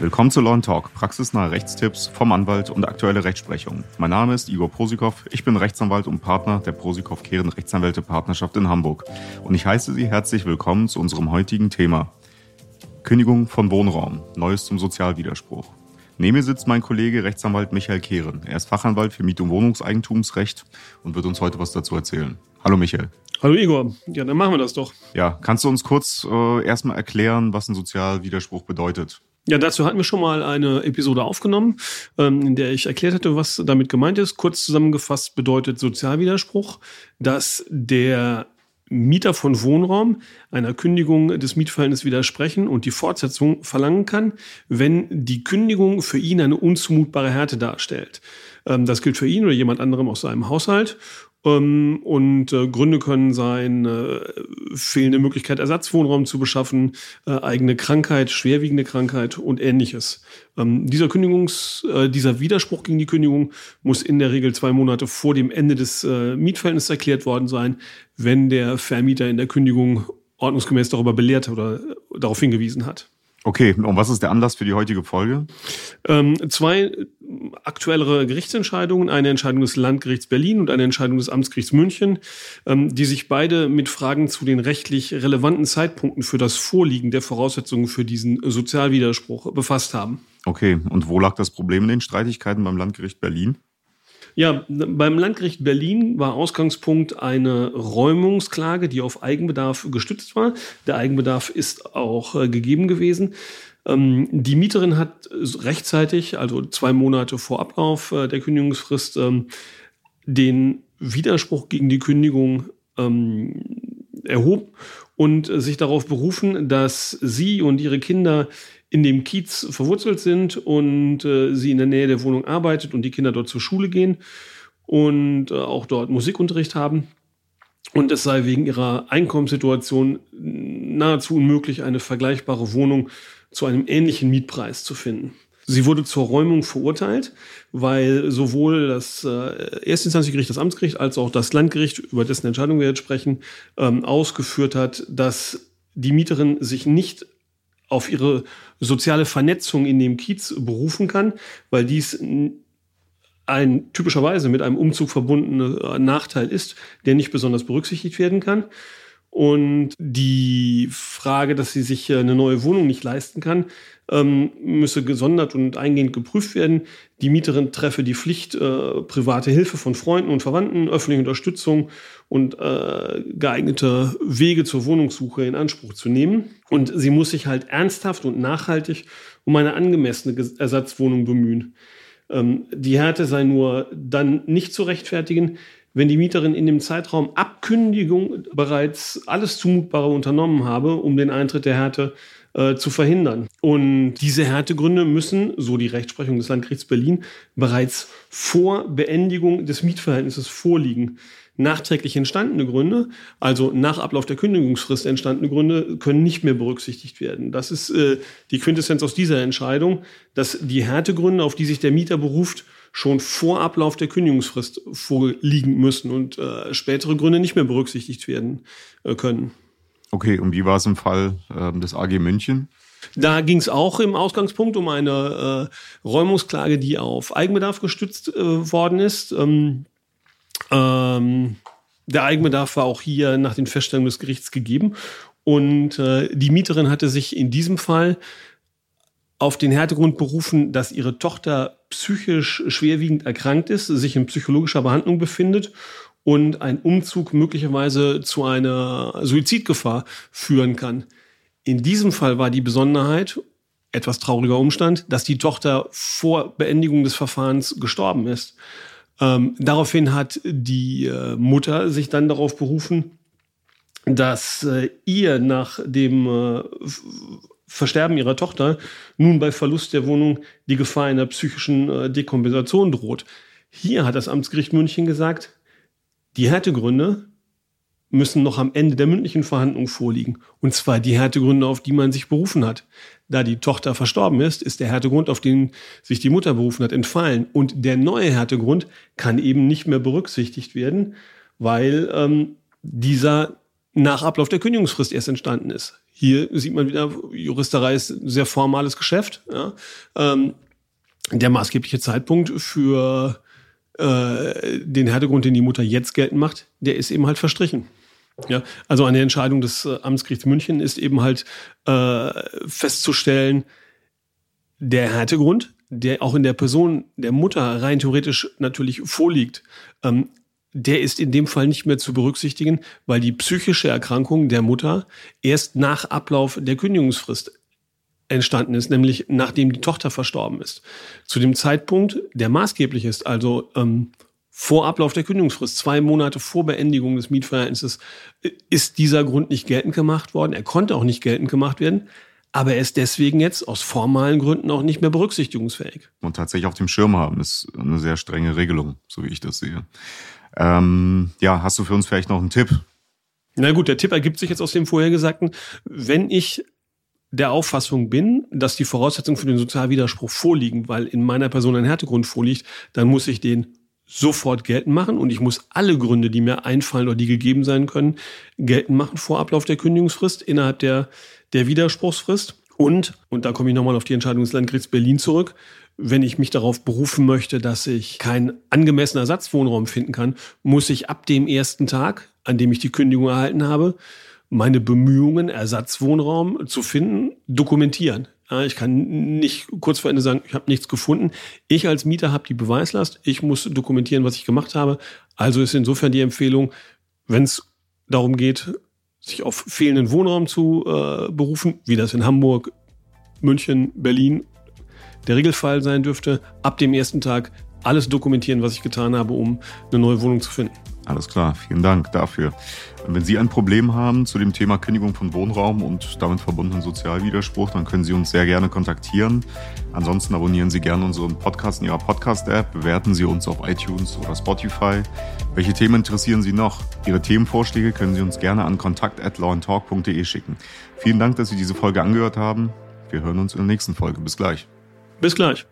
Willkommen zu Law Talk, praxisnahe Rechtstipps vom Anwalt und aktuelle Rechtsprechung. Mein Name ist Igor Prosikow, ich bin Rechtsanwalt und Partner der Prosikow Kehren Rechtsanwälte Partnerschaft in Hamburg und ich heiße Sie herzlich willkommen zu unserem heutigen Thema. Kündigung von Wohnraum, Neues zum Sozialwiderspruch. Neben mir sitzt mein Kollege Rechtsanwalt Michael Kehren. Er ist Fachanwalt für Miet- und Wohnungseigentumsrecht und wird uns heute was dazu erzählen. Hallo Michael. Hallo Igor. Ja, dann machen wir das doch. Ja, kannst du uns kurz äh, erstmal erklären, was ein Sozialwiderspruch bedeutet? Ja, dazu hatten wir schon mal eine Episode aufgenommen, ähm, in der ich erklärt hatte, was damit gemeint ist. Kurz zusammengefasst bedeutet Sozialwiderspruch, dass der Mieter von Wohnraum einer Kündigung des Mietverhältnisses widersprechen und die Fortsetzung verlangen kann, wenn die Kündigung für ihn eine unzumutbare Härte darstellt. Ähm, das gilt für ihn oder jemand anderem aus seinem Haushalt ähm, und äh, Gründe können sein, äh, fehlende Möglichkeit, Ersatzwohnraum zu beschaffen, äh, eigene Krankheit, schwerwiegende Krankheit und ähnliches. Ähm, dieser Kündigungs, äh, dieser Widerspruch gegen die Kündigung muss in der Regel zwei Monate vor dem Ende des äh, Mietverhältnisses erklärt worden sein, wenn der Vermieter in der Kündigung ordnungsgemäß darüber belehrt oder darauf hingewiesen hat. Okay, und was ist der Anlass für die heutige Folge? Ähm, zwei aktuellere Gerichtsentscheidungen, eine Entscheidung des Landgerichts Berlin und eine Entscheidung des Amtsgerichts München, ähm, die sich beide mit Fragen zu den rechtlich relevanten Zeitpunkten für das Vorliegen der Voraussetzungen für diesen Sozialwiderspruch befasst haben. Okay, und wo lag das Problem in den Streitigkeiten beim Landgericht Berlin? Ja, beim Landgericht Berlin war Ausgangspunkt eine Räumungsklage, die auf Eigenbedarf gestützt war. Der Eigenbedarf ist auch äh, gegeben gewesen. Ähm, die Mieterin hat rechtzeitig, also zwei Monate vor Ablauf äh, der Kündigungsfrist, ähm, den Widerspruch gegen die Kündigung ähm, erhoben und sich darauf berufen, dass sie und ihre Kinder in dem Kiez verwurzelt sind und äh, sie in der Nähe der Wohnung arbeitet und die Kinder dort zur Schule gehen und äh, auch dort Musikunterricht haben. Und es sei wegen ihrer Einkommenssituation nahezu unmöglich, eine vergleichbare Wohnung zu einem ähnlichen Mietpreis zu finden. Sie wurde zur Räumung verurteilt, weil sowohl das äh, Erstinstanzgericht, das Amtsgericht, als auch das Landgericht, über dessen Entscheidung wir jetzt sprechen, ähm, ausgeführt hat, dass die Mieterin sich nicht auf ihre soziale Vernetzung in dem Kiez berufen kann, weil dies ein typischerweise mit einem Umzug verbundener Nachteil ist, der nicht besonders berücksichtigt werden kann. Und die Frage, dass sie sich eine neue Wohnung nicht leisten kann, ähm, müsse gesondert und eingehend geprüft werden. Die Mieterin treffe die Pflicht, äh, private Hilfe von Freunden und Verwandten, öffentliche Unterstützung und äh, geeignete Wege zur Wohnungssuche in Anspruch zu nehmen. Und sie muss sich halt ernsthaft und nachhaltig um eine angemessene Ersatzwohnung bemühen. Ähm, die Härte sei nur dann nicht zu rechtfertigen, wenn die Mieterin in dem Zeitraum Abkündigung bereits alles Zumutbare unternommen habe, um den Eintritt der Härte äh, zu verhindern. Und diese Härtegründe müssen, so die Rechtsprechung des Landgerichts Berlin, bereits vor Beendigung des Mietverhältnisses vorliegen. Nachträglich entstandene Gründe, also nach Ablauf der Kündigungsfrist entstandene Gründe, können nicht mehr berücksichtigt werden. Das ist äh, die Quintessenz aus dieser Entscheidung, dass die Härtegründe, auf die sich der Mieter beruft, schon vor Ablauf der Kündigungsfrist vorliegen müssen und äh, spätere Gründe nicht mehr berücksichtigt werden äh, können. Okay, und wie war es im Fall äh, des AG München? Da ging es auch im Ausgangspunkt um eine äh, Räumungsklage, die auf Eigenbedarf gestützt äh, worden ist. Ähm, ähm, der Eigenbedarf war auch hier nach den Feststellungen des Gerichts gegeben. Und äh, die Mieterin hatte sich in diesem Fall auf den Härtegrund berufen, dass ihre Tochter psychisch schwerwiegend erkrankt ist, sich in psychologischer Behandlung befindet und ein Umzug möglicherweise zu einer Suizidgefahr führen kann. In diesem Fall war die Besonderheit, etwas trauriger Umstand, dass die Tochter vor Beendigung des Verfahrens gestorben ist. Ähm, daraufhin hat die äh, Mutter sich dann darauf berufen, dass äh, ihr nach dem äh, Versterben ihrer Tochter nun bei Verlust der Wohnung die Gefahr einer psychischen äh, Dekompensation droht. Hier hat das Amtsgericht München gesagt, die Härtegründe müssen noch am Ende der mündlichen Verhandlung vorliegen. Und zwar die Härtegründe, auf die man sich berufen hat. Da die Tochter verstorben ist, ist der Härtegrund, auf den sich die Mutter berufen hat, entfallen. Und der neue Härtegrund kann eben nicht mehr berücksichtigt werden, weil ähm, dieser nach Ablauf der Kündigungsfrist erst entstanden ist. Hier sieht man wieder, Juristerei ist ein sehr formales Geschäft. Ja. Ähm, der maßgebliche Zeitpunkt für äh, den Härtegrund, den die Mutter jetzt geltend macht, der ist eben halt verstrichen. Ja, also an der Entscheidung des äh, Amtsgerichts München ist eben halt äh, festzustellen, der Härtegrund, der auch in der Person der Mutter rein theoretisch natürlich vorliegt, ähm, der ist in dem Fall nicht mehr zu berücksichtigen, weil die psychische Erkrankung der Mutter erst nach Ablauf der Kündigungsfrist entstanden ist, nämlich nachdem die Tochter verstorben ist. Zu dem Zeitpunkt, der maßgeblich ist, also ähm, vor Ablauf der Kündigungsfrist, zwei Monate vor Beendigung des Mietverhältnisses, ist dieser Grund nicht geltend gemacht worden. Er konnte auch nicht geltend gemacht werden. Aber er ist deswegen jetzt aus formalen Gründen auch nicht mehr berücksichtigungsfähig. Und tatsächlich auf dem Schirm haben ist eine sehr strenge Regelung, so wie ich das sehe. Ähm, ja, hast du für uns vielleicht noch einen Tipp? Na gut, der Tipp ergibt sich jetzt aus dem vorhergesagten. Wenn ich der Auffassung bin, dass die Voraussetzungen für den Sozialwiderspruch vorliegen, weil in meiner Person ein Härtegrund vorliegt, dann muss ich den sofort geltend machen und ich muss alle Gründe, die mir einfallen oder die gegeben sein können, geltend machen vor Ablauf der Kündigungsfrist innerhalb der, der Widerspruchsfrist. Und, und da komme ich nochmal auf die Entscheidung des Landgerichts Berlin zurück, wenn ich mich darauf berufen möchte, dass ich keinen angemessenen Ersatzwohnraum finden kann, muss ich ab dem ersten Tag, an dem ich die Kündigung erhalten habe, meine Bemühungen, Ersatzwohnraum zu finden, dokumentieren. Ich kann nicht kurz vor Ende sagen, ich habe nichts gefunden. Ich als Mieter habe die Beweislast. Ich muss dokumentieren, was ich gemacht habe. Also ist insofern die Empfehlung, wenn es darum geht, sich auf fehlenden Wohnraum zu äh, berufen, wie das in Hamburg, München, Berlin der Regelfall sein dürfte, ab dem ersten Tag alles dokumentieren, was ich getan habe, um eine neue Wohnung zu finden. Alles klar, vielen Dank dafür. Wenn Sie ein Problem haben zu dem Thema Kündigung von Wohnraum und damit verbundenen Sozialwiderspruch, dann können Sie uns sehr gerne kontaktieren. Ansonsten abonnieren Sie gerne unseren Podcast in Ihrer Podcast-App, bewerten Sie uns auf iTunes oder Spotify. Welche Themen interessieren Sie noch? Ihre Themenvorschläge können Sie uns gerne an kontakt.lawandtalk.de schicken. Vielen Dank, dass Sie diese Folge angehört haben. Wir hören uns in der nächsten Folge. Bis gleich. Bis gleich.